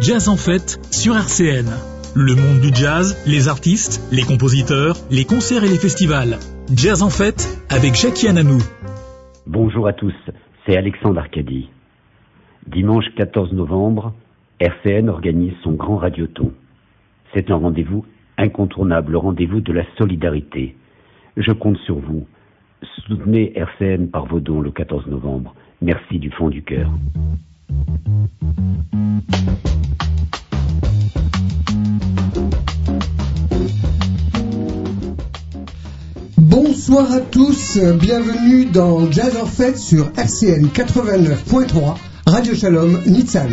Jazz en fête sur RCN. Le monde du jazz, les artistes, les compositeurs, les concerts et les festivals. Jazz en fête avec Jackie Ananou. Bonjour à tous, c'est Alexandre Arcadi. Dimanche 14 novembre, RCN organise son grand radioton. C'est un rendez-vous incontournable, le rendez-vous de la solidarité. Je compte sur vous. Soutenez RCN par vos dons le 14 novembre. Merci du fond du cœur. Bonsoir à tous, bienvenue dans Jazz en Fête sur RCN 89.3, Radio Shalom, Nitsan.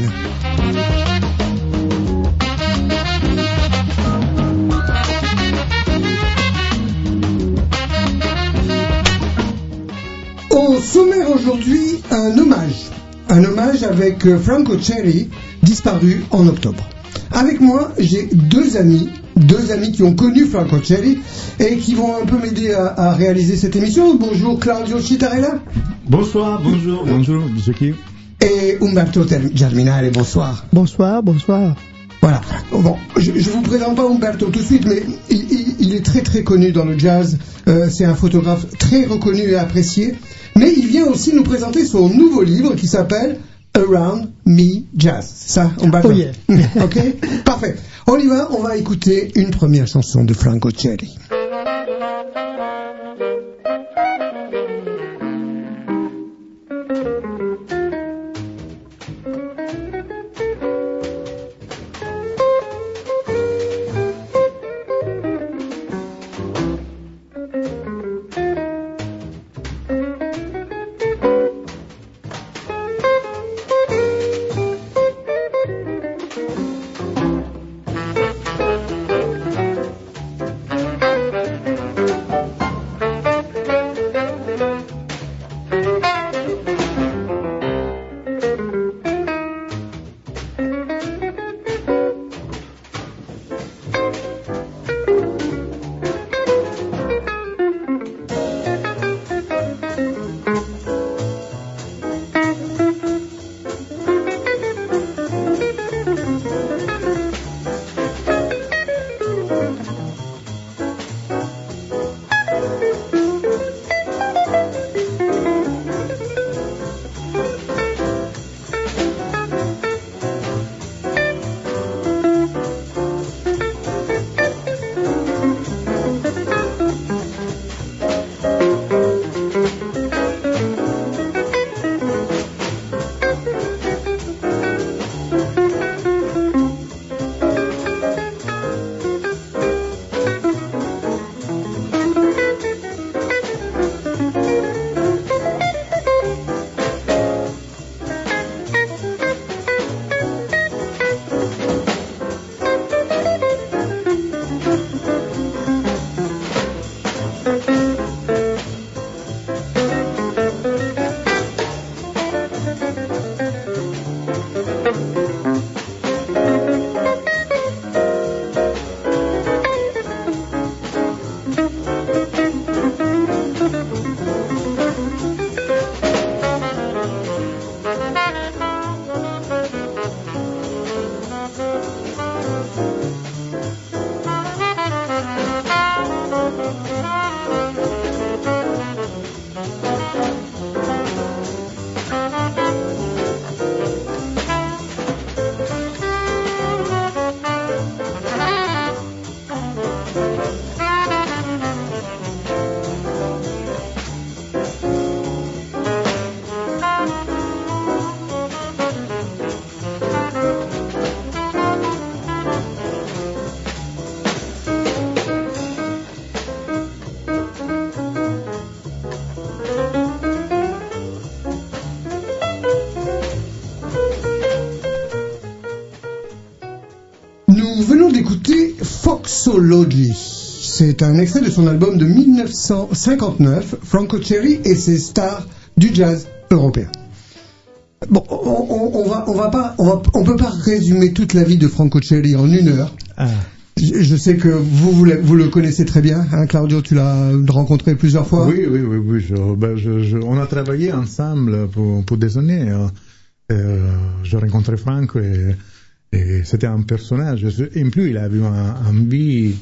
Au sommaire aujourd'hui, un hommage. Un hommage avec euh, Franco Cherry, disparu en octobre. Avec moi, j'ai deux amis, deux amis qui ont connu Franco Cherry et qui vont un peu m'aider à, à réaliser cette émission. Bonjour Claudio Citarella Bonsoir, bonjour, bonjour, Jackie. et Umberto Germinale, bonsoir. Bonsoir, bonsoir. Voilà. Bon, je ne vous présente pas Umberto tout de suite, mais il, il- il est très très connu dans le jazz. Euh, c'est un photographe très reconnu et apprécié. Mais il vient aussi nous présenter son nouveau livre qui s'appelle Around Me Jazz. C'est Ça, Umberto Oh yeah. ok Parfait. On y va, on va écouter une première chanson de Franco Cherry. Foxology. C'est un extrait de son album de 1959, Franco Cherry et ses stars du jazz européen. Bon, on, on, on va, on va pas, on, va- on peut pas résumer toute la vie de Franco Cherry en une heure. Ah, Je, je sais que vous, vous, le- vous le connaissez très bien, hein, Claudio, tu l'as rencontré plusieurs fois. oui, oui, oui, oui. je- ben, je- je- on a travaillé ensemble pour, pour des années. euh, euh, j'ai rencontré Franco et, Et c'était un personnage. Et en plus, il a eu un, un vie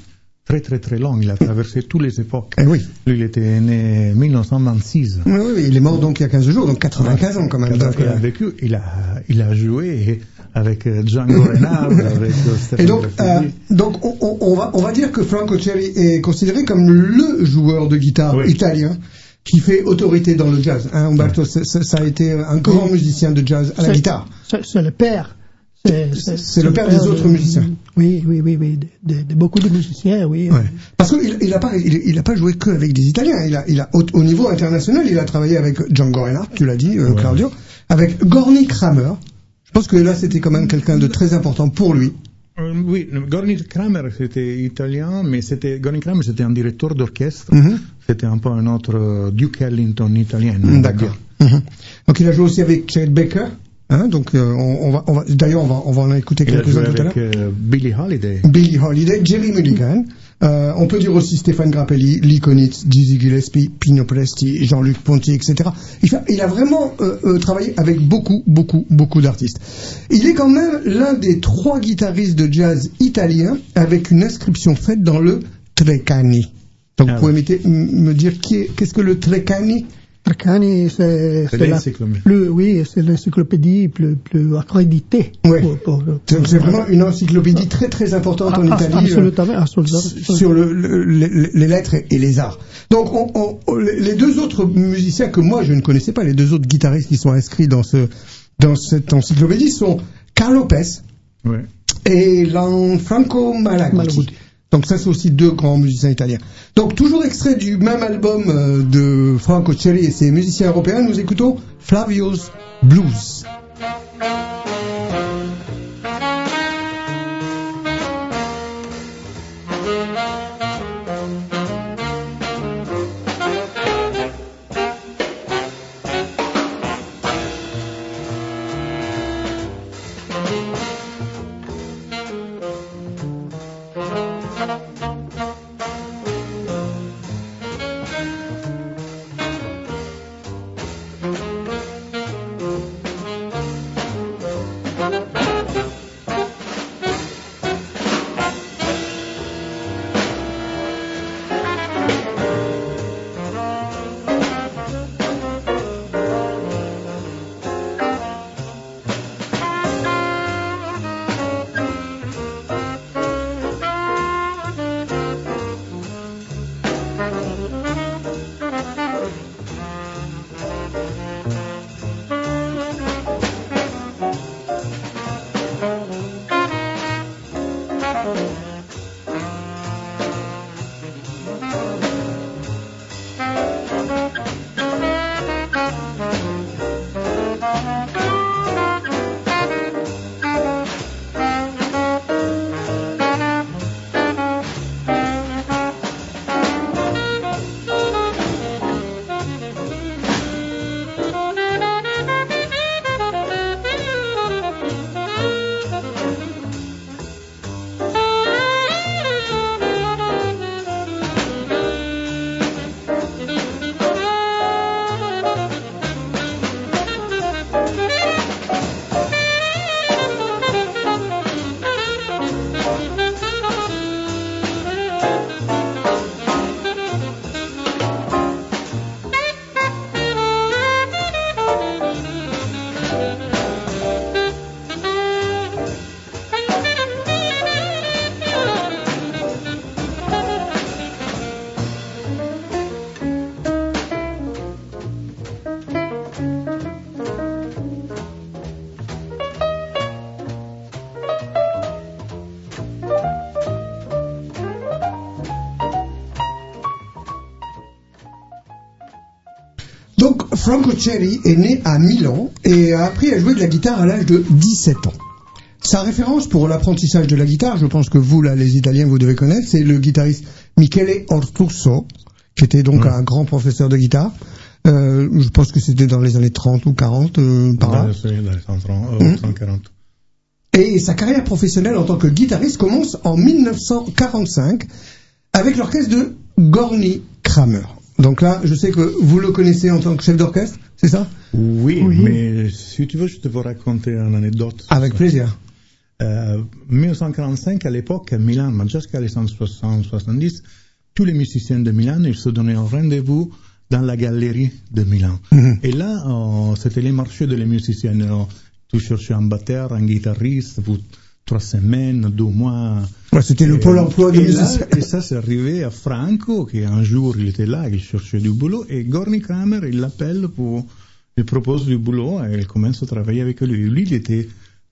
très très très long. Il a traversé toutes les époques. Eh oui. Lui, il était né en 1926. Oui, oui, il est mort donc il y a 15 jours, donc 95 ans quand même. Donc, il a vécu, il a, il a joué avec euh, Django Reinhardt, avec euh, Stéphane Et donc, euh, donc on, on- on va, on va dire que Franco Cherry est considéré comme le joueur de guitare Oui. italien qui fait autorité dans le jazz. Hein, Umberto, ça a été un grand musicien de jazz à la guitare. C'est le père. C'est le père des autres de- musiciens. Oui, oui, oui, oui. De, de- de beaucoup de musiciens, oui. Ouais. Parce qu'il il a pas, il, il a pas joué que avec des Italiens. Il a, il a au, au niveau international, il a travaillé avec Django Reinhardt, tu l'as dit, euh, Ouais. Claudio, avec Gorny Kramer. Je pense que là, c'était quand même quelqu'un de très important pour lui. Euh, oui, Gorny Kramer, c'était italien, mais c'était, Gorny Kramer, c'était un directeur d'orchestre. Mhm. C'était un peu un autre euh, Duke Ellington italien. D'accord. Mhm. Donc il a joué aussi avec Chet Baker. Hein, donc euh, on, on va, on va, d'ailleurs on va, on va en écouter quelques-uns tout à l'heure. euh, Billie Holiday. Billie Holiday, Jerry Mulligan. Euh, on peut dire aussi Stéphane Grappelli, Lee Konitz, Dizzy Gillespie, Pino Presti, Jean-Luc Ponty, etc. Il, il a vraiment euh, euh, travaillé avec beaucoup, beaucoup, beaucoup d'artistes. Il est quand même l'un des trois guitaristes de jazz italiens avec une inscription faite dans le Treccani. Donc Ah vous pouvez oui. me dire qui est- qu'est-ce que le Treccani? Treccani, c'est oui, c'est l'encyclopédie plus, plus accréditée. Ouais. C'est vraiment une encyclopédie très très importante en Ah, Italie. euh, Absolument, absolument. sur le- le- les, les lettres et, les arts. Donc on- on- les deux autres musiciens que moi je ne connaissais pas, les deux autres guitaristes qui sont inscrits dans ce dans cette encyclopédie sont Carl Lopez Ouais. et Lanfranco Malaguti. Malaguti. Donc ça c'est aussi deux grands musiciens italiens. Donc toujours extrait du même album euh, de Franco Cherry et ses musiciens européens, nous écoutons Flavio's Blues. Franco Cherry est né à Milan et a appris à jouer de la guitare à l'âge de 17 ans. Sa référence pour l'apprentissage de la guitare, je pense que vous, là, les Italiens, vous devez connaître, c'est le guitariste Michele Ortuso, qui était donc un grand professeur de guitare. Euh, je pense que c'était dans les années 30 ou 40, euh, par là. Dans les- dans les 130, euh, Mhm. 140. Et sa carrière professionnelle en tant que guitariste commence en 1945 avec l'orchestre de Gorny Kramer. Donc là, je sais que vous le connaissez en tant que chef d'orchestre, c'est ça? Oui, Oui. mais si tu veux, je te peux raconter une anecdote. Avec plaisir. Euh, 1945, à l'époque, à Milan, mais jusqu'à les années 70, tous les musiciens de Milan, ils se donnaient un rendez-vous dans la galerie de Milan. Mhm. Et là, euh, c'était les marchés de les musiciens. Alors, tu cherchais un batteur, un guitariste pour trois semaines, deux mois. Ouais, C'était le pôle emploi des et, là, et ça, c'est arrivé à Franco, qui un jour, il était là, il cherchait du boulot, et Gorny Kramer, il l'appelle pour, il propose du boulot, et il commence à travailler avec lui. Lui, il était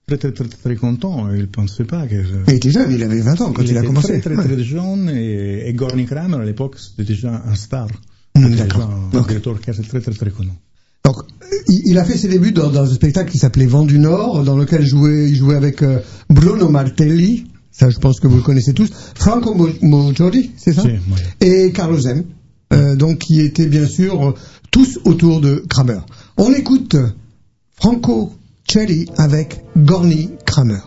très, très, très, très content, il pensait pas que... Il était jeune, il avait 20 ans quand il, a était commencé. très, très, Ouais. très jeune, et, et Gorny Kramer, à l'époque, c'était déjà un star. Mm, C'était d'accord. un directeur d'orchestre très, très, très connu. Donc, il, a fait ses débuts dans, dans un spectacle qui s'appelait Vent du Nord, dans lequel jouait, il jouait avec euh, Bruno Martelli, ça je pense que vous le connaissez tous, Franco Mo- Mojodi, c'est ça? Oui. Et Carlos M, euh, donc qui étaient bien sûr tous autour de Kramer. On écoute Franco Cherry avec Gorny Kramer.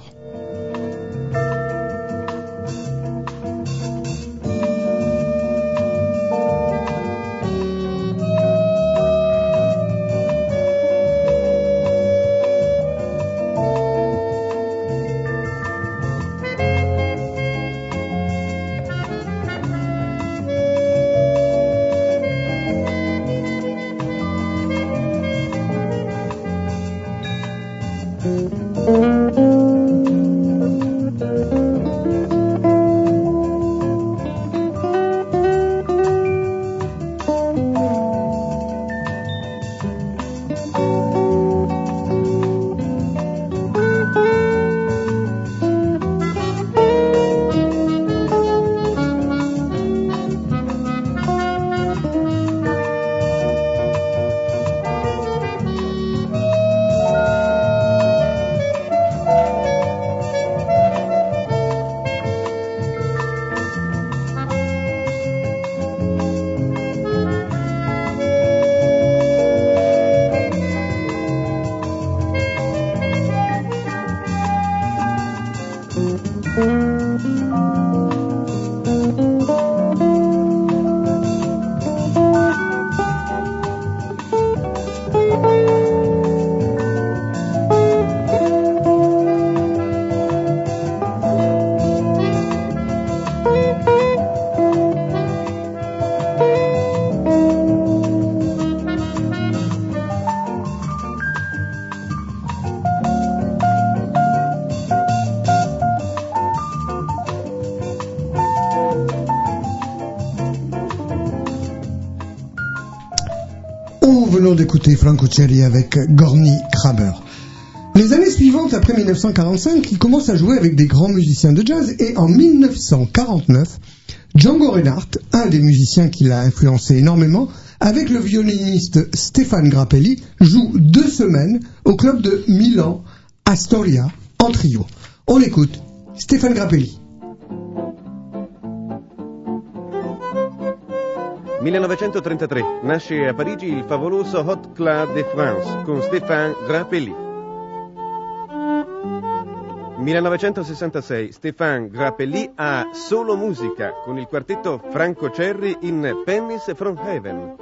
D'écouter Franco Cherry avec Gorny Kramer. Les années suivantes, après 1945, il commence à jouer avec des grands musiciens de jazz et en 1949, Django Reinhardt, un des musiciens qui l'a influencé énormément, avec le violoniste Stéphane Grappelli, joue deux semaines au club de Milan, Astoria, en trio. On écoute Stéphane Grappelli. 1933 nasce a Parigi il favoloso Hot Club de France con Stéphane Grappelli. 1966 Stéphane Grappelli ha solo musica con il quartetto Franco Cerri in Pennies from Heaven.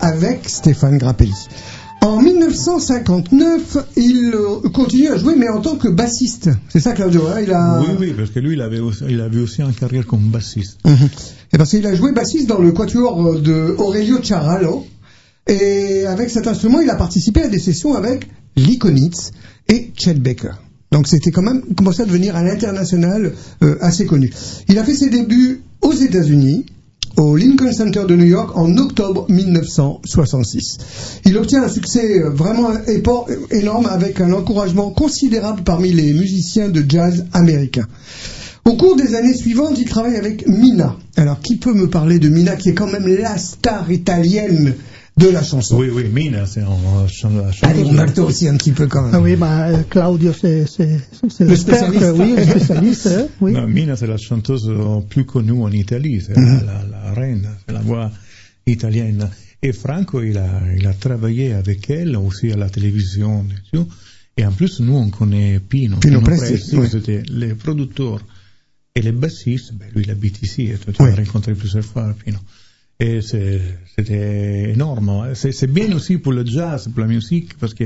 Avec Stéphane Grappelli. En 1959, il euh, continue à jouer, mais en tant que bassiste. C'est ça, Claudio hein, il a... Oui, oui, parce que lui, il avait aussi, il avait aussi une carrière comme bassiste. Mhm. Et parce qu'il a joué bassiste dans le quatuor de Aurelio Charalo. Et avec cet instrument, il a participé à des sessions avec Lee Konitz et Chet Baker. Donc c'était quand même commencé à devenir à l'international euh, assez connu. Il a fait ses débuts aux États-Unis, au Lincoln Center de New York en octobre 1966. Il obtient un succès euh, vraiment énorme avec un encouragement considérable parmi les musiciens de jazz américains. Au cours des années suivantes, il travaille avec Mina. Alors, qui peut me parler de Mina, qui est quand même la star italienne de la chanson Oui, oui, Mina, c'est un chan- la Allez, chanteuse. Umberto aussi un petit peu quand même. Ah oui, bah, Claudio, c'est c'est- c'est Le spécialiste. oui, le spécialiste, oui. Non, Mina, c'est la chanteuse euh, plus connue en Italie, c'est Mhm. la, la, la reine, c'est la voix italienne. Et Franco, il a, il a travaillé avec elle aussi à la télévision et tout. Et en plus, nous, on connaît Pino. Pino Presti, oui. c'était le producteur et le bassiste. Ben, lui, il habite ici, et tu Oui. l'as rencontré plusieurs fois, Pino. Et c'est- c'était énorme. C'est c'est bien aussi pour le jazz, pour la musique, parce que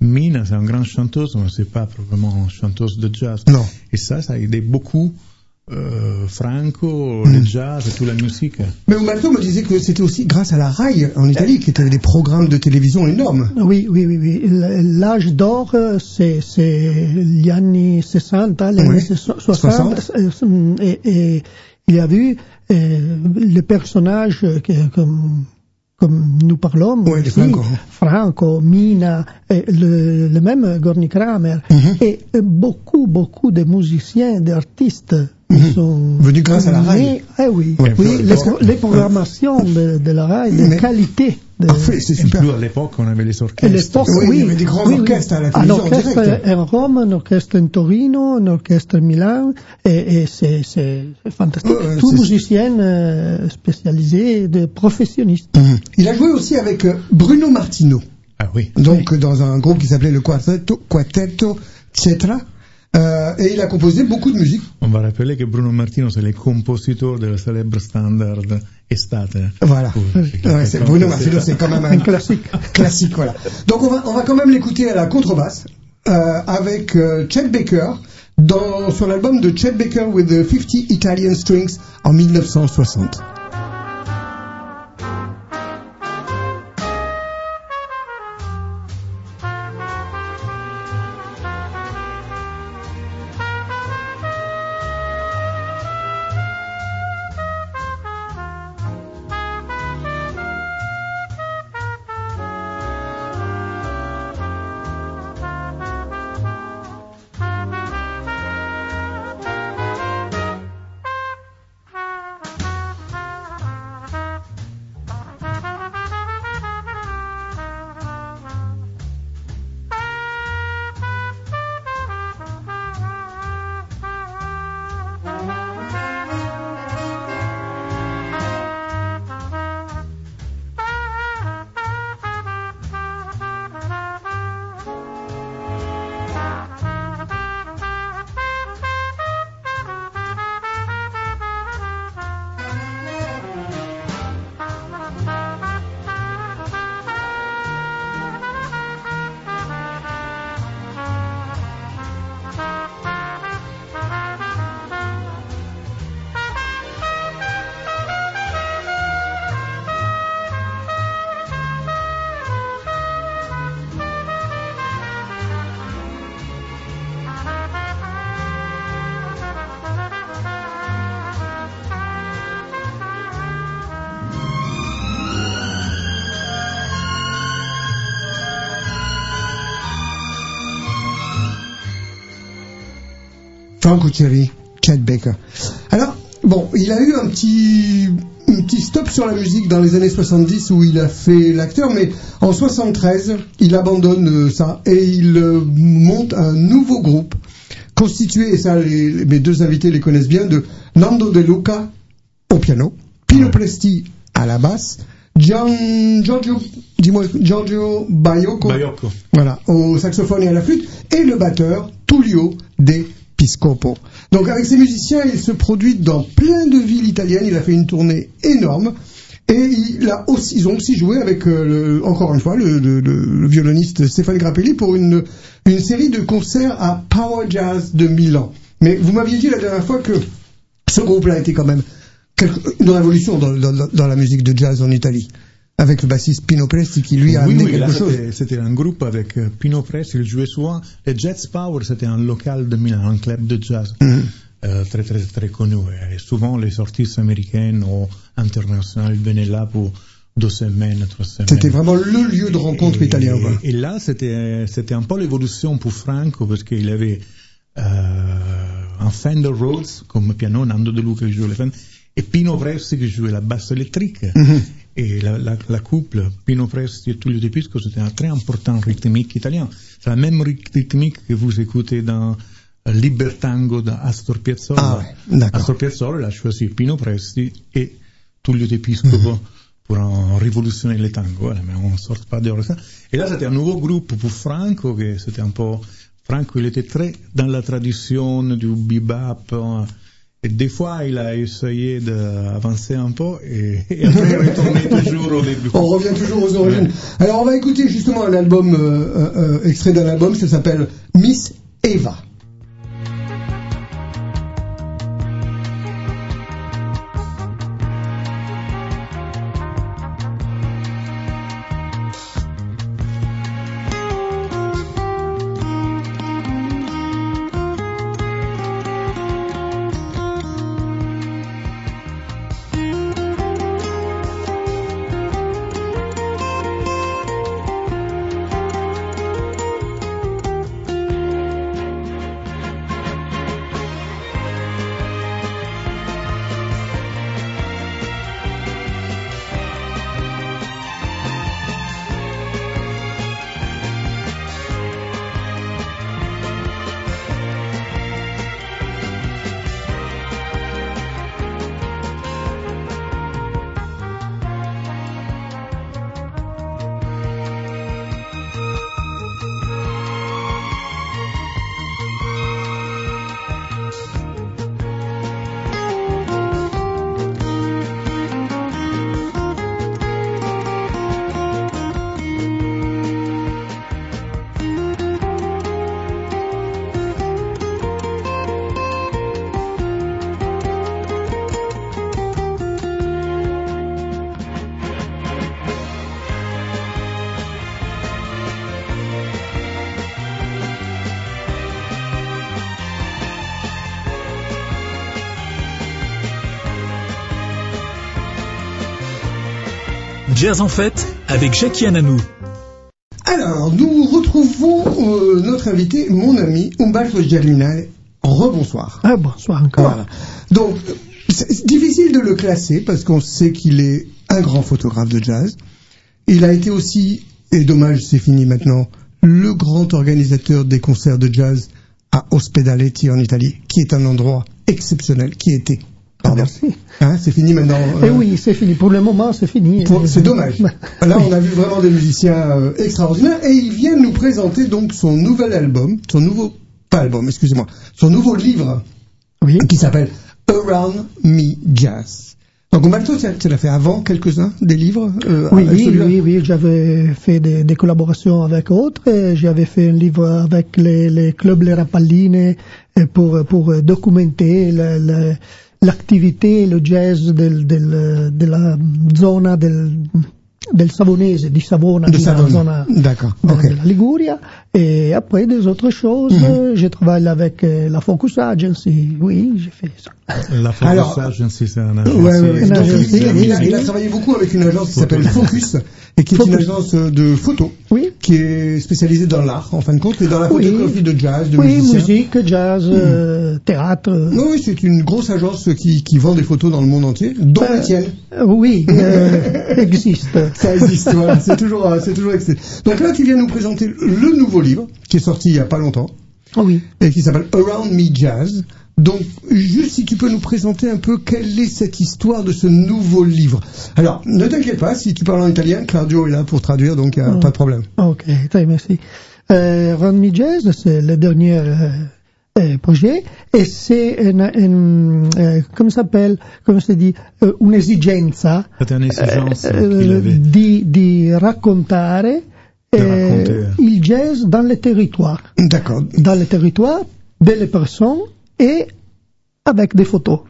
Mina, c'est une grande chanteuse, mais c'est pas vraiment une chanteuse de jazz. Non. Et ça, ça a aidé beaucoup euh, Franco, Mm. le jazz et toute la musique. Mais Umberto me disait que c'était aussi grâce à la RAI en Italie, qui étaient des programmes de télévision énormes. Oui, oui, oui, oui. L'âge d'or, euh, c'est c'est gli anni 60, les Oui, années so- 60, 60. euh, et, et il y a eu le personnage que, comme, comme nous parlons, Oui, Franco. Franco, Mina, et le, le même Gorny Kramer, Mhm. et euh, beaucoup, beaucoup de musiciens, d'artistes Mhm. sont Venus grâce à la RAI. Eh oui, Oui, oui, parce les, programmations de, de la RAI, de Mais- qualité. De, Parfait, c'est Et super. plus à l'époque, on avait les orchestres. Oui, oui, il y avait des grands oui, oui. orchestres à la Un télévision en orchestre direct. en Rome, un orchestre en Torino, un orchestre à Milan, et, et c'est c'est fantastique. Ouais, Tout musicien euh, spécialisé, de professionniste. Mhm. Il a joué aussi avec euh, Bruno Martino, Ah oui. donc euh, dans un groupe qui s'appelait le Quartetto, Quartetto Cetra, euh, et il a composé beaucoup de musique. On va rappeler que Bruno Martino, c'est le compositeur de la célèbre standard Estate. Voilà. Oui, Ouais, c'est- Bruno Martino, c'est quand même un Un classique. classique, voilà. Donc on va, on va quand même l'écouter à la contrebasse euh, avec euh, Chet Baker dans sur l'album de Chet Baker with the 50 Italian Strings en 1960. Franco Cherry, Chet Baker. Alors, bon, il a eu un petit, un petit stop sur la musique dans les années 70 où il a fait l'acteur, mais en 73, il abandonne euh, ça et il euh, monte un nouveau groupe constitué, et ça les- les- mes deux invités les connaissent bien, de Nando De Luca au piano, Pino Presti à la basse, Gian- Giorgio, dis-moi, Giorgio Baiocco, Baiocco. voilà, au saxophone et à la flûte, et le batteur Tullio De Donc avec ces musiciens, il se produit dans plein de villes italiennes, il a fait une tournée énorme, Et il ils ont aussi joué avec, euh, encore une fois, le, violoniste Stéphane Grappelli pour une, série de concerts à Power Jazz de Milan. Mais vous m'aviez dit la dernière fois que ce groupe-là était quand même une révolution dans la musique de jazz en Italie, avec le bassiste Pino Presti qui lui a oui, amené oui, là, quelque chose. c'était- un groupe avec euh, Pino Press, il jouait souvent. Le Jazz Power, c'était un local de Milan, un club de jazz Mhm. euh, très, très, très connu. Et souvent, les artistes américains ou internationaux venaient là pour deux semaines, trois semaines. C'était vraiment le lieu de rencontre Et- italien. Et là, c'était c'était un peu l'évolution pour Franco parce qu'il avait euh, un Fender Rhodes comme piano, Nando De Luca qui jouait le Fender, et Pino Presti qui jouait la basse électrique. Mhm. Et la, la, la couple Pino Presti et Tullio De Pisco, c'était un très important rythmique italien. C'est la même ryth- rythmique que vous écoutez dans euh, Libertango d'Astor Piazzolla. Ah. Astor Piazzolla a choisi Pino Presti et Tullio De Pisco Mhm. pour en révolutionner le tango, voilà, mais on ne sort pas de ça. Et là, c'était un nouveau groupe pour Franco, que c'était un peu... Franco, il était très dans la tradition du bebop. Et des fois, il a essayé d'avancer un peu, et, et après, retourné toujours au début. On revient toujours aux origines. Alors on va écouter justement un album, euh, euh, euh, extrait d'un album, ça s'appelle Miss Eva. Jazz en fête avec Jackie Ananou. Alors nous retrouvons euh, notre invité, mon ami Umberto Germinal. Rebonsoir. Ah, bonsoir encore. Voilà. Donc, c'est difficile de le classer parce qu'on sait qu'il est un grand photographe de jazz. Il a été aussi, et dommage, c'est fini maintenant, le grand organisateur des concerts de jazz à Ospedaletti en Italie, qui est un endroit exceptionnel, qui était. Pardon. Merci. Hein, c'est fini maintenant. Eh euh, oui, c'est fini. Pour le moment, c'est fini. pour- C'est dommage. Là, on a vu vraiment des musiciens euh, extraordinaires et il vient nous présenter donc son nouvel album, son nouveau, pas album, excusez-moi, son nouveau livre Oui. qui s'appelle Around Me Jazz. Donc, Umberto, tu l'as fait avant quelques-uns des livres euh, Oui, oui, oui, oui, j'avais fait des, des collaborations avec autres. et J'avais fait un livre avec les, les clubs Les Rapalline et pour, pour documenter le- le- l'activité, le jazz del, del, de la zona del, del Savonese, di Savona, De di la D'accord, de, la Liguria. Et après, des autres choses, Mhm. euh, je travaille avec euh, la Focus Agency. Oui, j'ai fait ça. La Focus Alors- Agency, c'est un agence. ouais, ouais. Une Donc, agence, il, il a, oui. il a travaillé beaucoup avec une agence qui s'appelle Focus et qui est une agence de photo Oui. qui est spécialisée dans l'art en fin de compte et dans la Oui. photographie de jazz, de Oui, musiciens. musique, jazz, euh, théâtre. Non, oui, c'est une grosse agence qui, qui vend des photos dans le monde entier, dont Euh, la tienne. Euh, Oui, euh, existe. Ça existe, voilà. C'est toujours, euh, c'est toujours excellent. Donc là, tu viens nous présenter le nouveau livre qui est sorti il y a pas longtemps Oui. et qui s'appelle Around Me Jazz. Donc, juste si tu peux nous présenter un peu quelle est cette histoire de ce nouveau livre. Alors, ne t'inquiète pas, si tu parles en italien, Claudio est là pour traduire, donc il n'y a Mm. pas de problème. Ok, très merci. Euh, Ron Me Jazz, c'est le dernier euh, euh, projet et c'est un, un, euh, come s'appelle, come si dit, euh, un'esigenza C'était une exigence eh, di, di raccontare eh, il jazz dans les territoires, D'accord. dans les territoires, delle personnes et avec des photos.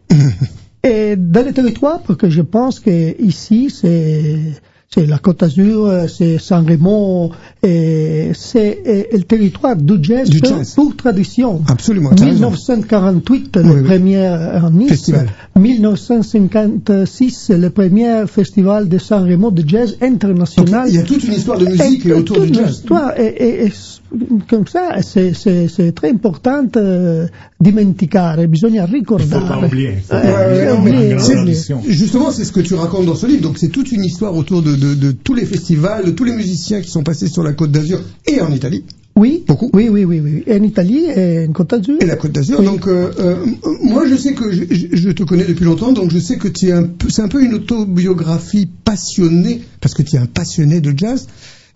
et dans les territoires, parce que je pense que ici c'est c'est la Côte d'Azur, euh, c'est San Remo, c'est euh, le territoire du jazz, Du pour, jazz. pour tradition. Absolument, t'as raison. 1948, Oui, le oui. premier en Nice. Festival. 1956, le premier festival de San Remo de jazz Donc, international. il y a toute une histoire de musique Et autour toute du jazz. l'histoire, et, et- et s- comme ça, c'est- c'est c'est très important euh, dimenticare, bisogna ricordare. Faut pas oublier. Faut pas oublier. eh, oublier. Justement, c'est ce que tu racontes dans ce livre. Donc, c'est toute une histoire autour de, de- de tous les festivals, de tous les musiciens qui sont passés sur la Côte d'Azur et en Italie Oui, Beaucoup. oui, oui, oui, oui. En Italie et en Côte d'Azur. et la Côte d'Azur. Oui. Donc, euh, euh, moi, je sais que je, je- je te connais depuis longtemps, donc je sais que tu es un peu, c'est un peu une autobiographie passionnée, parce que tu es un passionné de jazz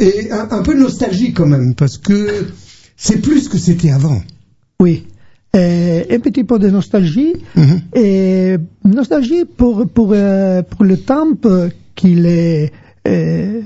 et un, un peu nostalgique quand même, parce que c'est plus que c'était avant. Oui. Euh, un petit peu de nostalgie. Mhm. Et nostalgie pour, pour, euh, pour le temps qu'il est euh,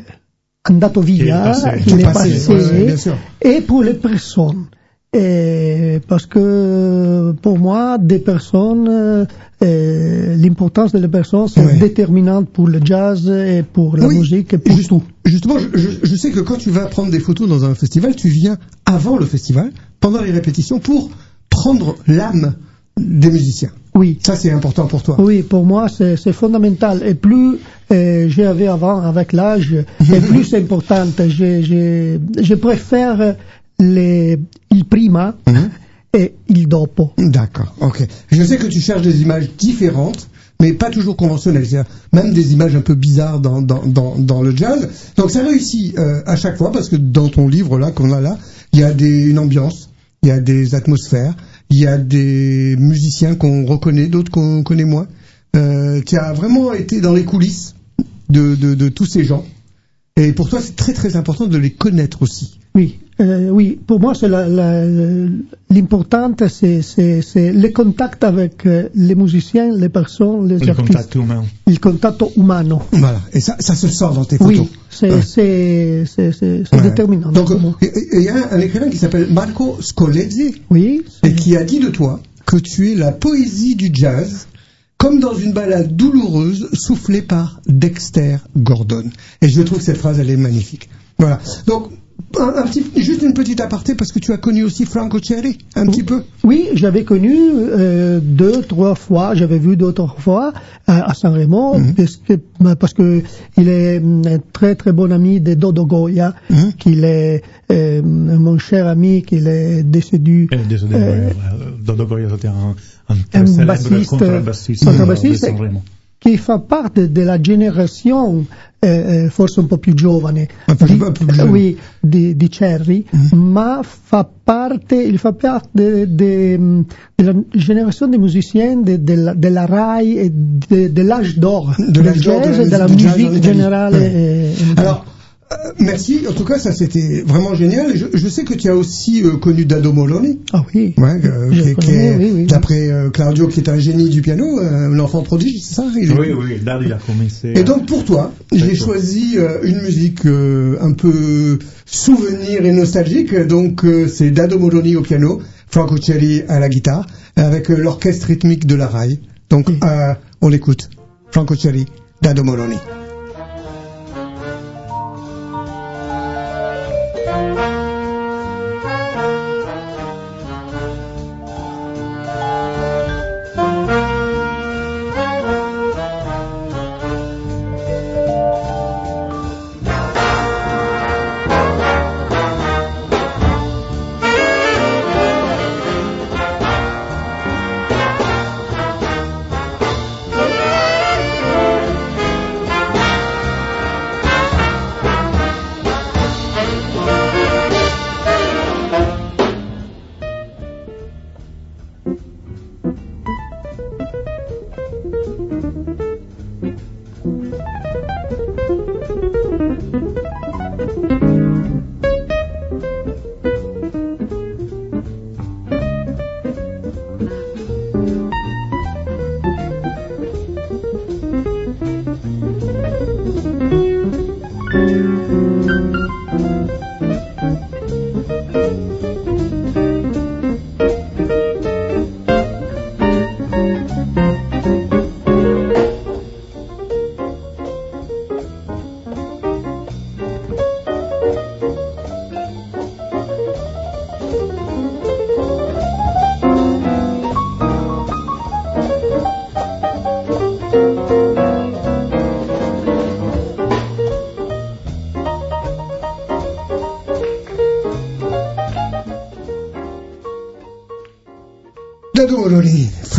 andato via, passé. qu'il Qui est est passé, passé, ouais, ouais, bien sûr. et pour les personnes. Et parce que pour moi, des personnes, euh, euh, l'importance des personnes, c'est Ouais. déterminante pour le jazz et pour la Oui. musique et pour Juste- tout. Justement, je, je- je sais que quand tu vas prendre des photos dans un festival, tu viens avant le festival, pendant les répétitions, pour prendre l'âme des musiciens. Oui. Ça, c'est important pour toi. Oui, pour moi, c'est c'est fondamental. Et plus euh, j'avais avant avec l'âge, et plus c'est important. Je, je, je préfère les, il prima Mhm. et il dopo. D'accord, ok. Je sais que tu cherches des images différentes, mais pas toujours conventionnelles. C'est-à-dire même des images un peu bizarres dans, dans, dans, dans le jazz. Donc ça réussit euh, à chaque fois, parce que dans ton livre là qu'on a là, il y a des, une ambiance, il y a des atmosphères, il y a des musiciens qu'on reconnaît, d'autres qu'on connaît moins. Euh, tu as vraiment été dans les coulisses de, de, de tous ces gens. Et pour toi, c'est très très important de les connaître aussi. Oui, euh, oui. Pour moi, c'est l'important, c'est le contact avec euh, les musiciens, les personnes, les Le artistes. contact humain. Il contatto umano. Voilà. Et ça, ça se sent dans tes photos. Oui, c'est Ouais. Ouais. déterminant. Donc, il y- a un, écrivain qui s'appelle Marco Scolezzi oui, et qui a dit de toi que tu es la poésie du jazz, comme dans une balade douloureuse soufflée par Dexter Gordon. Et je trouve que cette phrase, elle est magnifique. Voilà. Donc, un, un petit, juste une petite aparté parce que tu as connu aussi Franco Cherry, un petit peu. Oui, j'avais connu euh, deux, trois fois, j'avais vu deux, trois fois euh, à San Remo, Mhm. parce que parce que il est hum, un très très bon ami de Dodo Goya, Mhm. qu'il est euh, mon cher ami, qu'il est décédé. Et désolé, Euh, Dodo Goya c'était un, un un bassiste, contrebassiste, contrebassiste de San Remo. che fa parte della generazione eh, eh, forse un po' più giovane Un po' di, più- più giovane. oui, di, di Cherry, ma fa parte, il fa parte de- de- mm, della generazione dei musiciens de- della, della RAI e de- dell'âge d'or De del l'âge d'or de jazz la e della musique du jazz en musique Italie. generale. Ouais. eh, in Italia. Alors, euh, merci. En tout cas, ça c'était vraiment génial. Je, je sais que tu as aussi euh, connu Dado Moloni. ah oui, Ouais, euh, qui, est, oui, oui. d'après euh, Claudio, qui est un génie du piano, euh, un enfant prodige, c'est ça il est- Oui, oui, là il a commencé. Et donc pour toi, j'ai choisi euh, une musique euh, un peu souvenir et nostalgique. Donc euh, c'est Dado Moloni au piano, Franco Cherry à la guitare, avec euh, l'orchestre rythmique de la RAI. Donc Oui. euh, on l'écoute. Franco Cherry, Dado Moloni.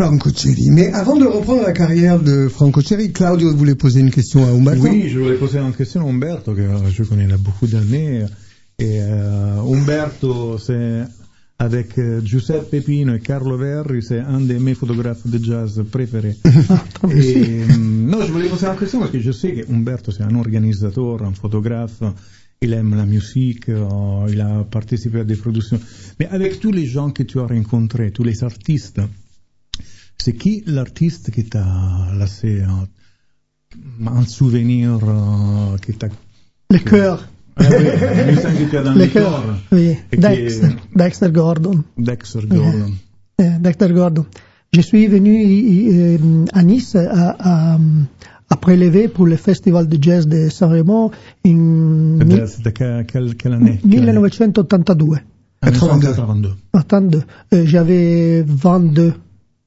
Franco Cherry. Mais avant de reprendre la carrière de Franco Cherry, Claudio voulait poser une question à Umberto. Oui, je voulais poser une question à Umberto, que je connais a beaucoup d'années. Et euh, Umberto, c'est avec euh, Giuseppe Pepino et Carlo Verri, c'est un de mes photographes de jazz préférés. et, euh, non, je voulais poser une question parce que je sais que Umberto, c'est un organisateur, un photographe, il aime la musique, euh, il a participé à des productions. Mais avec tous les gens que tu as rencontrés, tous les artistes, c'est qui l'artiste qui t'a laissé un, un souvenir euh, qui t'a... Le cœur. Ah oui, Le le cœur. Oui, Dexter, est- Dexter Gordon. Dexter Gordon. Euh, Dexter Gordon. Je suis venu euh, à Nice à, à, à prélever pour le festival de jazz de Sanremo que- quelle, quelle année? Quelle année? 1982. 82. 82. 82. Euh, J'avais 22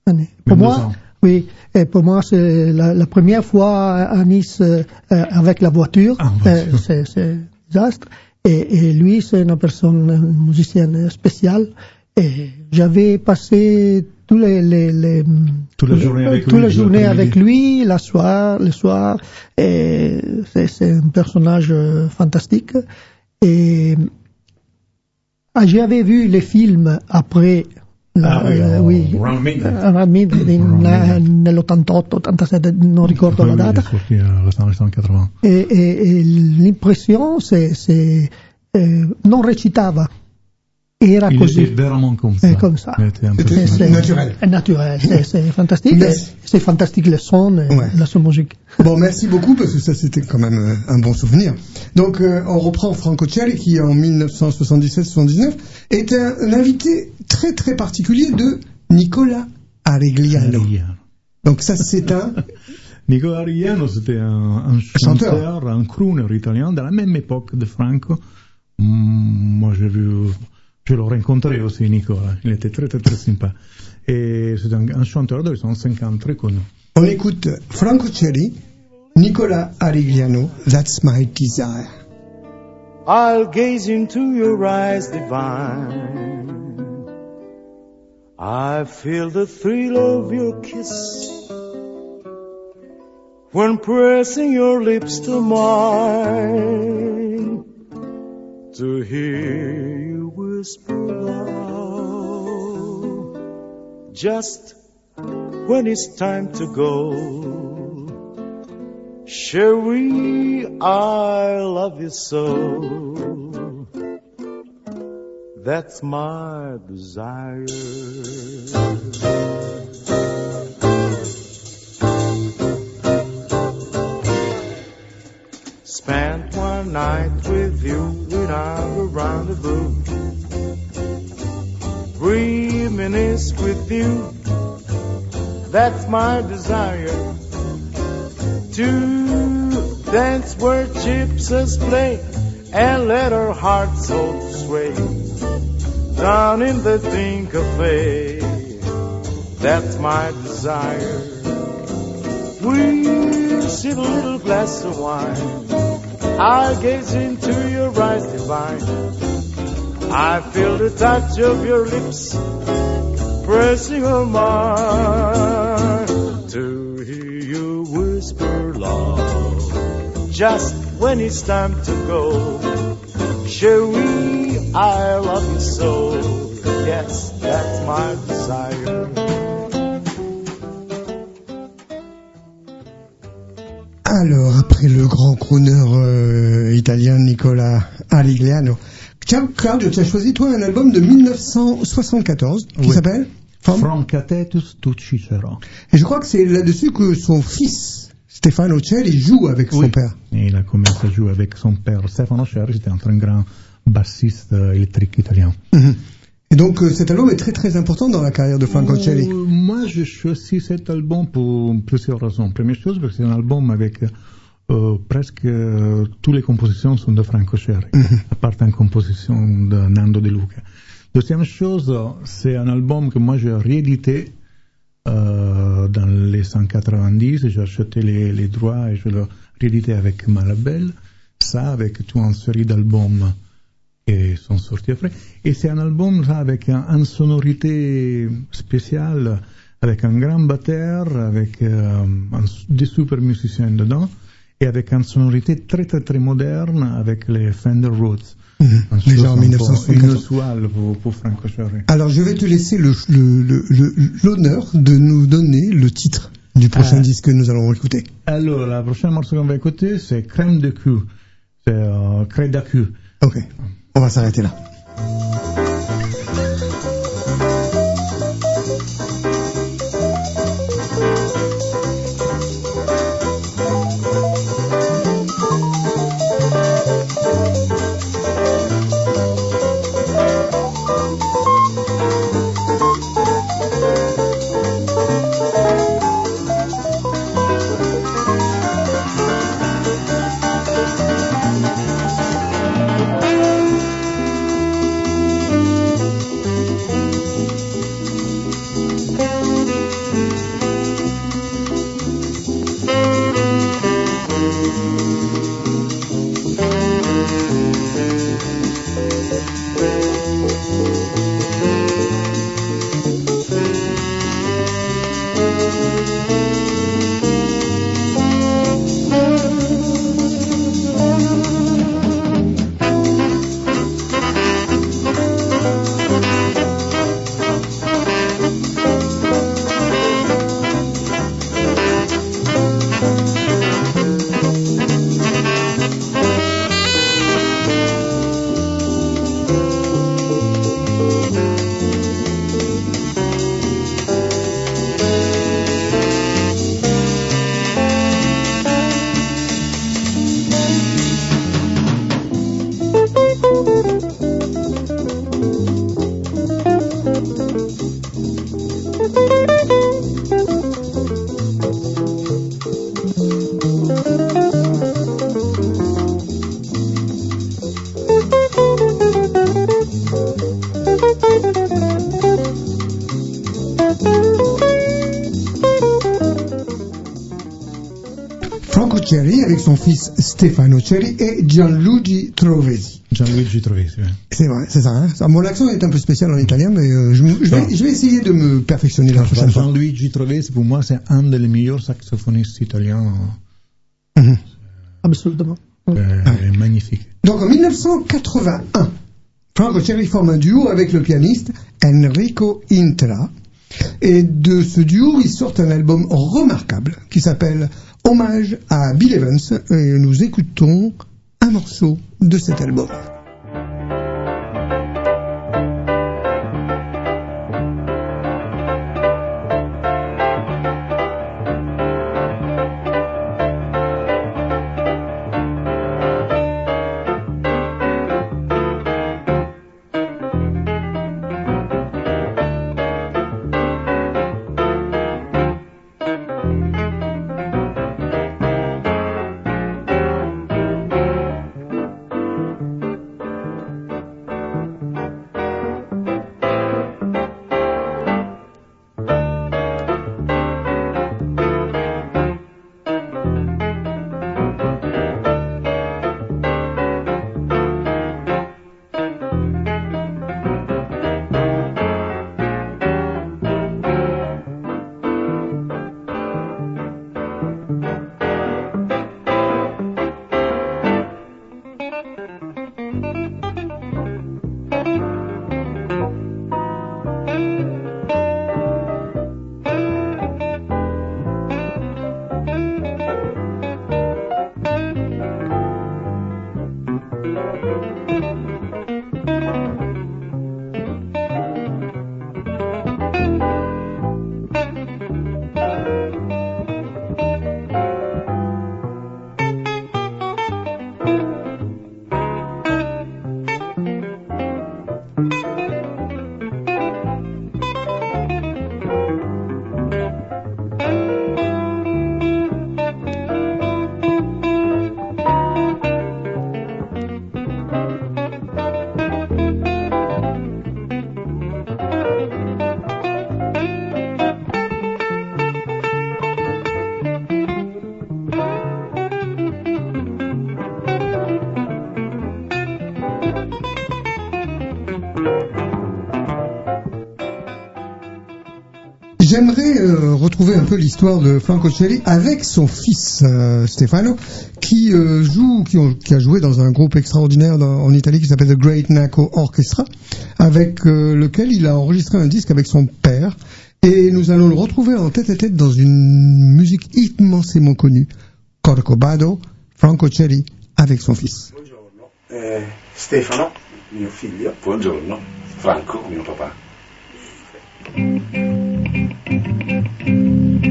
années. Pour 22 moi, oui, et pour moi, c'est la, la première fois à Nice euh, euh, avec la voiture. Ah, Euh, c'est un désastre. Et, et lui, c'est une personne, une musicienne spéciale. Et j'avais passé tous les, les, les Toute la journée avec toute lui, journée avec lui, la soir, le soir. Et c'est c'est un personnage euh, fantastique. Et ah, j'avais vu les films après. Ah oui, oh, oui. Round Midnight. Around Midnight, in- Round nell'88, 87, non ricordo la data. 180. E, e- e l'impressione se, se eh, non recitava, era Il così. était vraiment comme ça. Come ça. C'est- naturel. È naturel, c'est, c'est fantastique. C'est fantastique le son et Ouais. la sua musique. Bon, merci beaucoup parce que ça c'était quand même euh, un bon souvenir. Donc euh, on reprend Franco Cherry qui en 1977-79 est un, un invité très très particulier de Nicola Arigliano. Arigliano. Donc ça c'est un Nico Arigliano, c'était un, un Chanteur. chanteur, un crooner italien de la même époque de Franco. Mm, moi, j'ai vu, je l'ai rencontré aussi, Nicola. Il était très, très, très sympa. Et c'est un, un chanteur des années 50 très connu. on écoute Franco Cherry, Nicola Arigliano, That's My Desire. I'll gaze into your eyes divine. I feel the thrill of your kiss when pressing your lips to mine. To hear you whisper love just when it's time to go. Cherie, I love you so. That's my desire. Spent one night with you in our rendezvous. Reminisce with you. That's my desire to dance where gypsies play and let our hearts so sway down in the Dean Cafe. That's my desire. We'll sip a little glass of wine. I'll gaze into your eyes divine. I feel the touch of your lips pressing on mine just when it's time to go. Cherie, I love you so. Yes, that's my desire. Alors, après le grand crooner euh, italien Nicola Arigliano, tiens, Claudio, tu as choisi toi un album de 1974 qui Oui. s'appelle? From- From Catetus to Cicero. Et je crois que c'est là-dessus que son fils, Stefano Celli, joue avec son Oui. père. Et il a commencé à jouer avec son père Stefano Cherry, c'était un très grand bassiste euh, électrique italien. Mhm. Et donc euh, cet album est très très important dans la carrière de Franco Celli. Euh, Moi, je choisis cet album pour plusieurs raisons. Première chose, parce que c'est un album avec euh, presque toutes les compositions sont de Franco Cherry, à part une composition de Nando De Luca. Deuxième chose, c'est un album que moi j'ai réédité euh, dans les 190, j'ai acheté les, droits et je l'ai réédité avec ma label. Ça, avec toute une série d'albums qui sont sortis après. Et c'est un album avec un- une sonorité spéciale, avec un grand batteur, avec euh, des super musiciens dedans, et avec une sonorité très très très moderne avec les Fender Rhodes. Déjà en un peu 1974. inusual pour, pour Franco Cherry. Alors, je vais te laisser le- le- le- le- l'honneur de nous donner le titre du prochain Ah. disque que nous allons écouter. Alors, la prochaine morceau qu'on va écouter, c'est Crème de cul. C'est euh, Crème de cul. Ok, on va s'arrêter là. Avec son fils Stefano Cherry et Gianluigi Trovesi. Gianluigi Trovesi. ouais. C'est vrai, c'est ça, hein Ça, Mon accent est un peu spécial en italien, mais euh, je, vais, je vais essayer de me perfectionner la prochaine fois. Gianluigi Trovesi, pour moi, c'est un des meilleurs saxophonistes italiens. Mhm. Absolument. Euh, magnifique. Donc en 1981, Franco Cherry forme un duo avec le pianiste Enrico Intra. Et de ce duo, ils sortent un album remarquable qui s'appelle Hommage à Bill Evans. Et nous écoutons un morceau de cet album. Peu l'histoire de Franco Celli avec son fils euh, Stefano, qui euh, joue, qui, ont- qui a joué dans un groupe extraordinaire dans- en Italie qui s'appelle The Great Naco Orchestra, avec euh, lequel il a enregistré un disque avec son père. Et nous allons le retrouver en tête à tête dans une musique immensément connue, Corcovado, Franco Celli avec son fils. Buongiorno, eh, Stefano, mio figlio. Buongiorno, Franco, mio papà.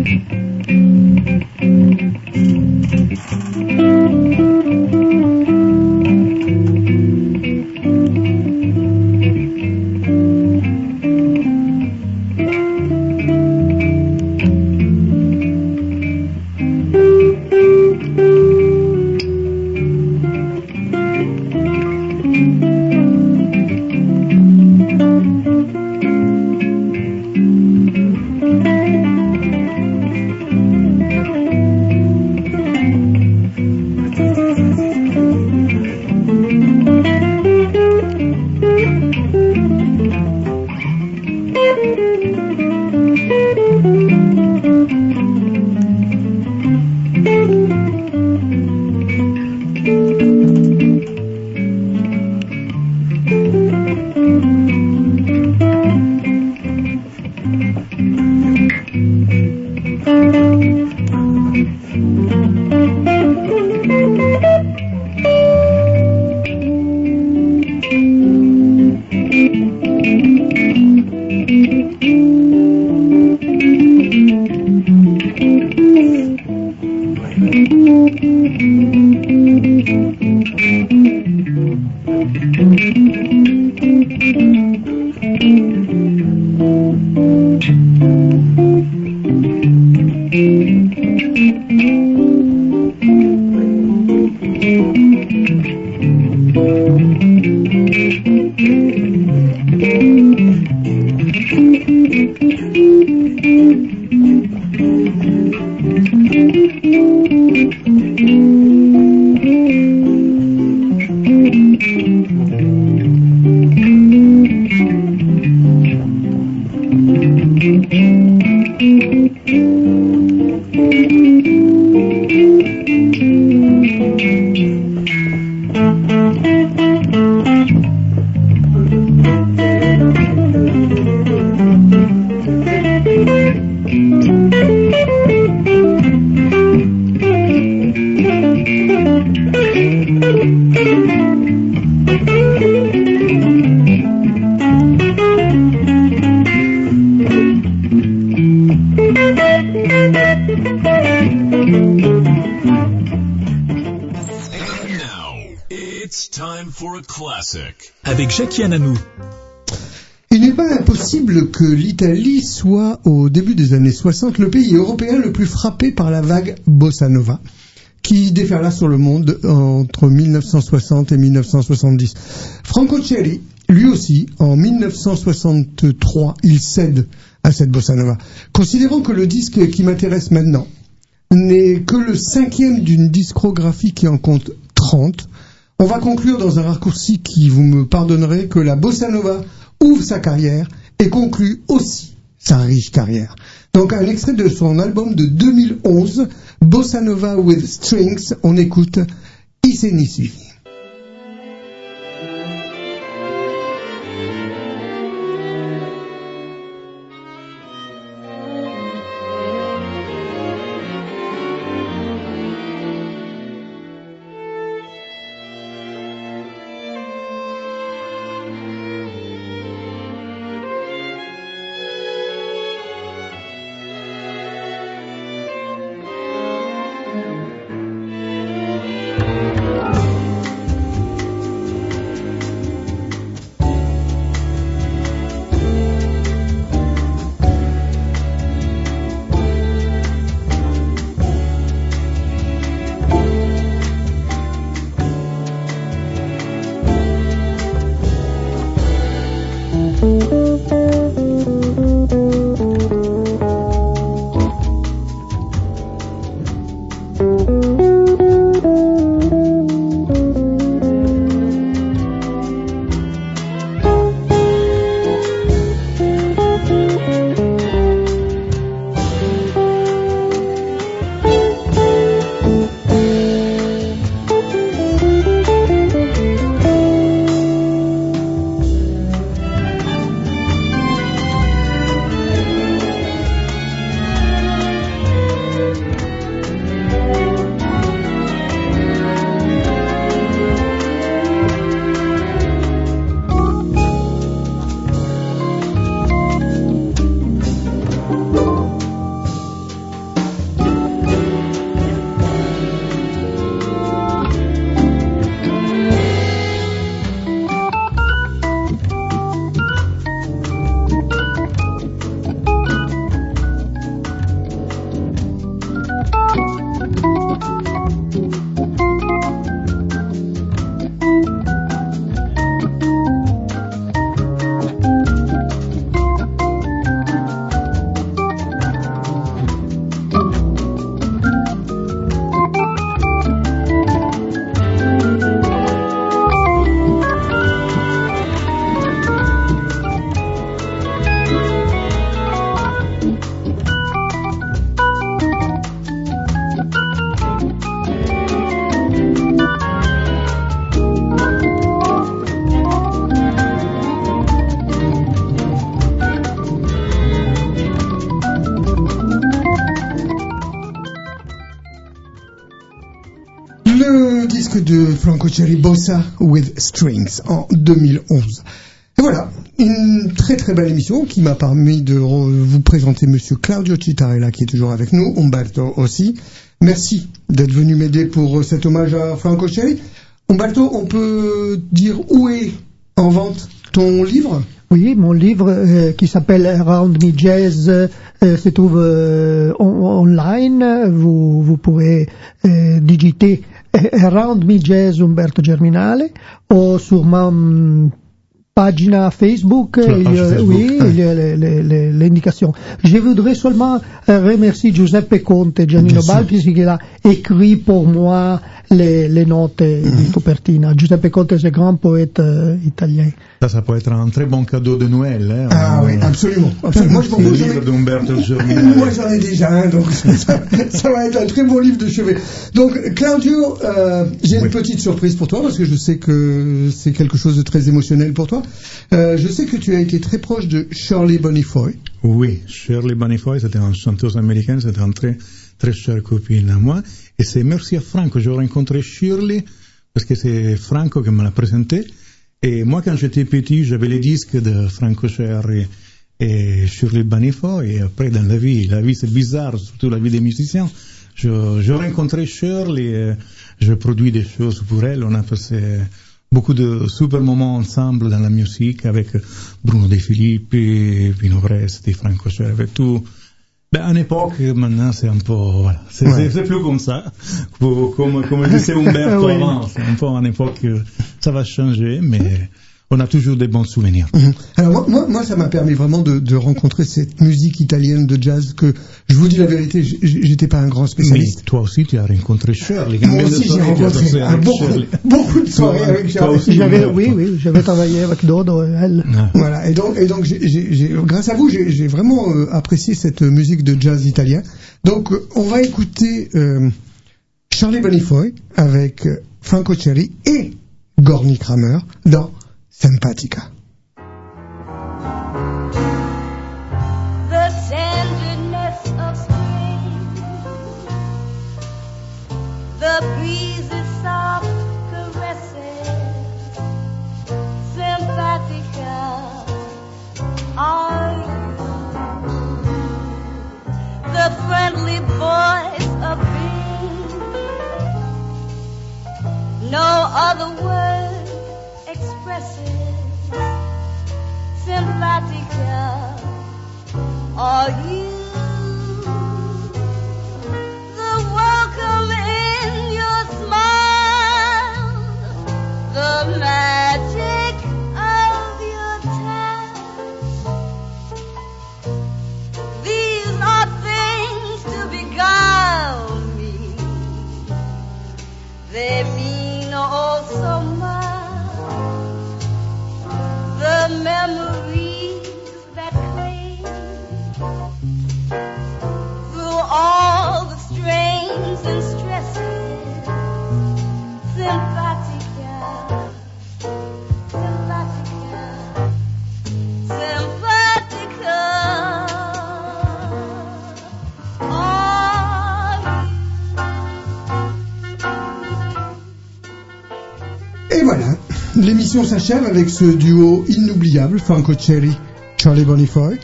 It's classic. Avec Jackie Ananou. Il n'est pas impossible que l'Italie soit, au début des années 60, le pays européen le plus frappé par la vague bossa nova, qui déferla sur le monde entre 1960 et 1970. Franco Celli, lui aussi, en 1963, il cède à cette bossa nova. Considérant que le disque qui m'intéresse maintenant n'est que le cinquième d'une discographie qui en compte 30, on va conclure dans un raccourci qui, vous me pardonnerez, que la bossa nova ouvre sa carrière et conclut aussi sa riche carrière. Donc un extrait de son album de 2011, Bossa Nova with Strings, on écoute Isenisi. De Franco Cherry Bossa with Strings en 2011. Et voilà, une très très belle émission qui m'a permis de vous présenter Monsieur Claudio Citarella qui est toujours avec nous, Umberto aussi. Merci d'être venu m'aider pour cet hommage à Franco Cherry. Umberto, on peut dire où est en vente ton livre? Oui, mon livre euh, qui s'appelle Around Me Jazz euh, se trouve euh, on, online. Vous, vous pourrez euh, digiter Around Me Jazz Umberto Germinale ou sur ma pagina Facebook, il Facebook, oui, y a les- les- les- l'indication. Je voudrais seulement remercier Giuseppe Conte Giannino. Balpi qui a écrit pour moi les, les notes Mhm. di copertina. Giuseppe Conte est un grand poète euh, italien. Ça, ça peut être un très bon cadeau de Noël. Hein, Ah Euh, oui, absolument. absolument. Moi, je Le livre d'Umberto. Moi j'en ai déjà un, donc ça, ça va être un très bon livre de chevet. Donc Claudio, euh, j'ai une petite surprise pour toi parce que je sais que c'est quelque chose de très émotionnel pour toi. Euh, je sais que tu as été très proche de Shirley Bonifoy. Oui, Shirley Bonifoy, c'était une chanteuse américaine, c'était une très, très chère copine à moi. Et c'est merci à Franco, j'ai rencontré Shirley, parce que c'est Franco qui me l'a présenté. Et moi, quand j'étais petit, j'avais les disques de Franco Cherry et Shirley Bonifoy. Et après, dans la vie, la vie c'est bizarre, surtout la vie des musiciens. Je, je rencontré Shirley, et je produis des choses pour elle. On a passé beaucoup de super moments ensemble dans la musique avec Bruno De Filippi, Pino Presti, Franco Cher, avec tout. Ben, à une époque, maintenant, c'est un peu, voilà, c'est Ouais. plus comme ça. Comme, comme disait Umberto Oui. avant, c'est un peu une époque, euh, ça va changer, mais on a toujours des bons souvenirs. Mhm. Alors moi, moi, moi, ça m'a permis vraiment de, de rencontrer cette musique italienne de jazz que, je vous dis la vérité, j- j'étais pas un grand Mais spécialiste. toi aussi, tu as rencontré Shirley. Moi aussi, j'ai rencontré beaucoup, Shirley beaucoup de soirées Toi- avec Shirley. oui, oui, j'avais travaillé avec Dodo et elle. Ah. Voilà, et donc, et donc j'ai- j'ai- j'ai- grâce à vous, j'ai j'ai vraiment euh, apprécié cette musique de jazz italien. Donc, euh, on va écouter euh, Charlie Bonifoy avec euh, Franco Cherry et Gorny Kramer dans Sympatica. the tenderness of spring, the breeze's soft caresses, sympathetica are you, the friendly voice of being, no other word sympathetica are you the welcome in your smile, the magic s'achève avec ce duo inoubliable, Franco Cherry, Charlie Bonifoy.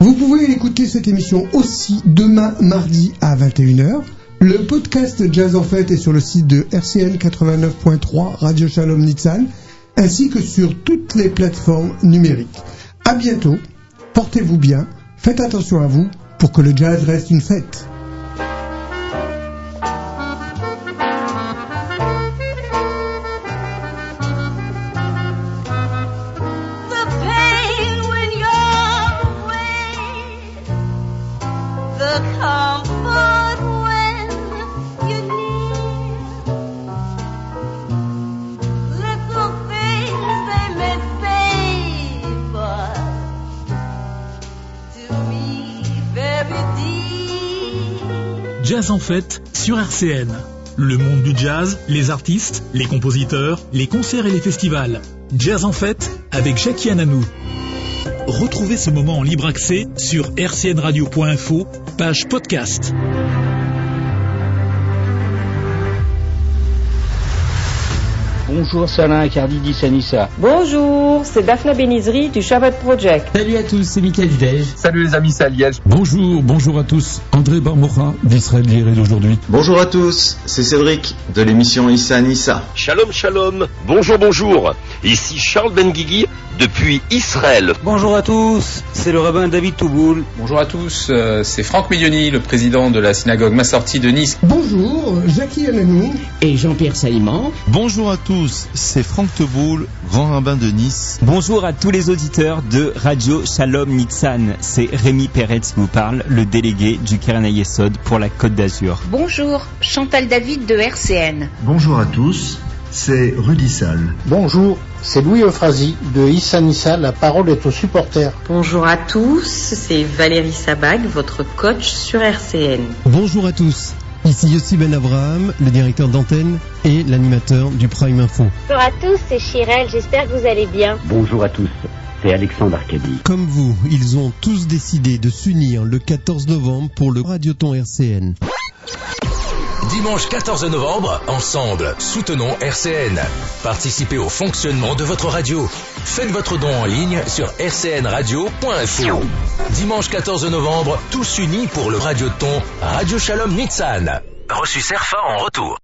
Vous pouvez écouter cette émission aussi demain mardi à 21h. Le podcast Jazz en Fête est sur le site de RCN 89.3 Radio Shalom Nitsan, ainsi que sur toutes les plateformes numériques. À bientôt, portez-vous bien, faites attention à vous pour que le jazz reste une fête. En fête sur RCN. Le monde du jazz, les artistes, les compositeurs, les concerts et les festivals. Jazz en fête avec Jackie Ananou. Retrouvez ce moment en libre accès sur rcnradio.info, page podcast. Bonjour, c'est Alain Accardi d'Issanissa. Bonjour, c'est Daphne Benizri du Shabbat Project. Salut à tous, c'est Mickaël Dej. Salut les amis, c'est. Bonjour, bonjour à tous. André Barmora d'Israël Guéré d'aujourd'hui. Bonjour à tous, c'est Cédric de l'émission Issa Nissa. Shalom, shalom. Bonjour, bonjour. Ici Charles Benguigui depuis Israël. Bonjour à tous, c'est le rabbin David Touboul. Bonjour à tous, euh, c'est Franck Milioni, le président de la synagogue Massorti de Nice. Bonjour, Jackie Ananou. Et Jean-Pierre Saïman. Bonjour à tous, c'est Franck Teboul, grand rabbin de Nice. Bonjour à tous les auditeurs de Radio Shalom Nitsan. C'est Rémi Peretz qui vous parle, le délégué du Keren Yesod pour la Côte d'Azur. Bonjour, Chantal David de RCN. Bonjour à tous, c'est Rudy Sall. Bonjour, c'est Louis Euphrasi de Issa Nissa, la parole est aux supporters. Bonjour à tous, c'est Valérie Sabag, votre coach sur RCN. Bonjour à tous, ici Yossi Ben Abraham, le directeur d'antenne et l'animateur du Prime Info. Bonjour à tous, c'est Chirel, j'espère que vous allez bien. Bonjour à tous, c'est Alexandre Arcadie. Comme vous, ils ont tous décidé de s'unir le 14 novembre pour le Radioton RCN. Dimanche 14 novembre, ensemble, soutenons RCN. Participez au fonctionnement de votre radio. Faites votre don en ligne sur rcnradio.info. Dimanche 14 novembre, tous unis pour le radioton Radio Shalom Nitsan. Reçu Serfa en retour.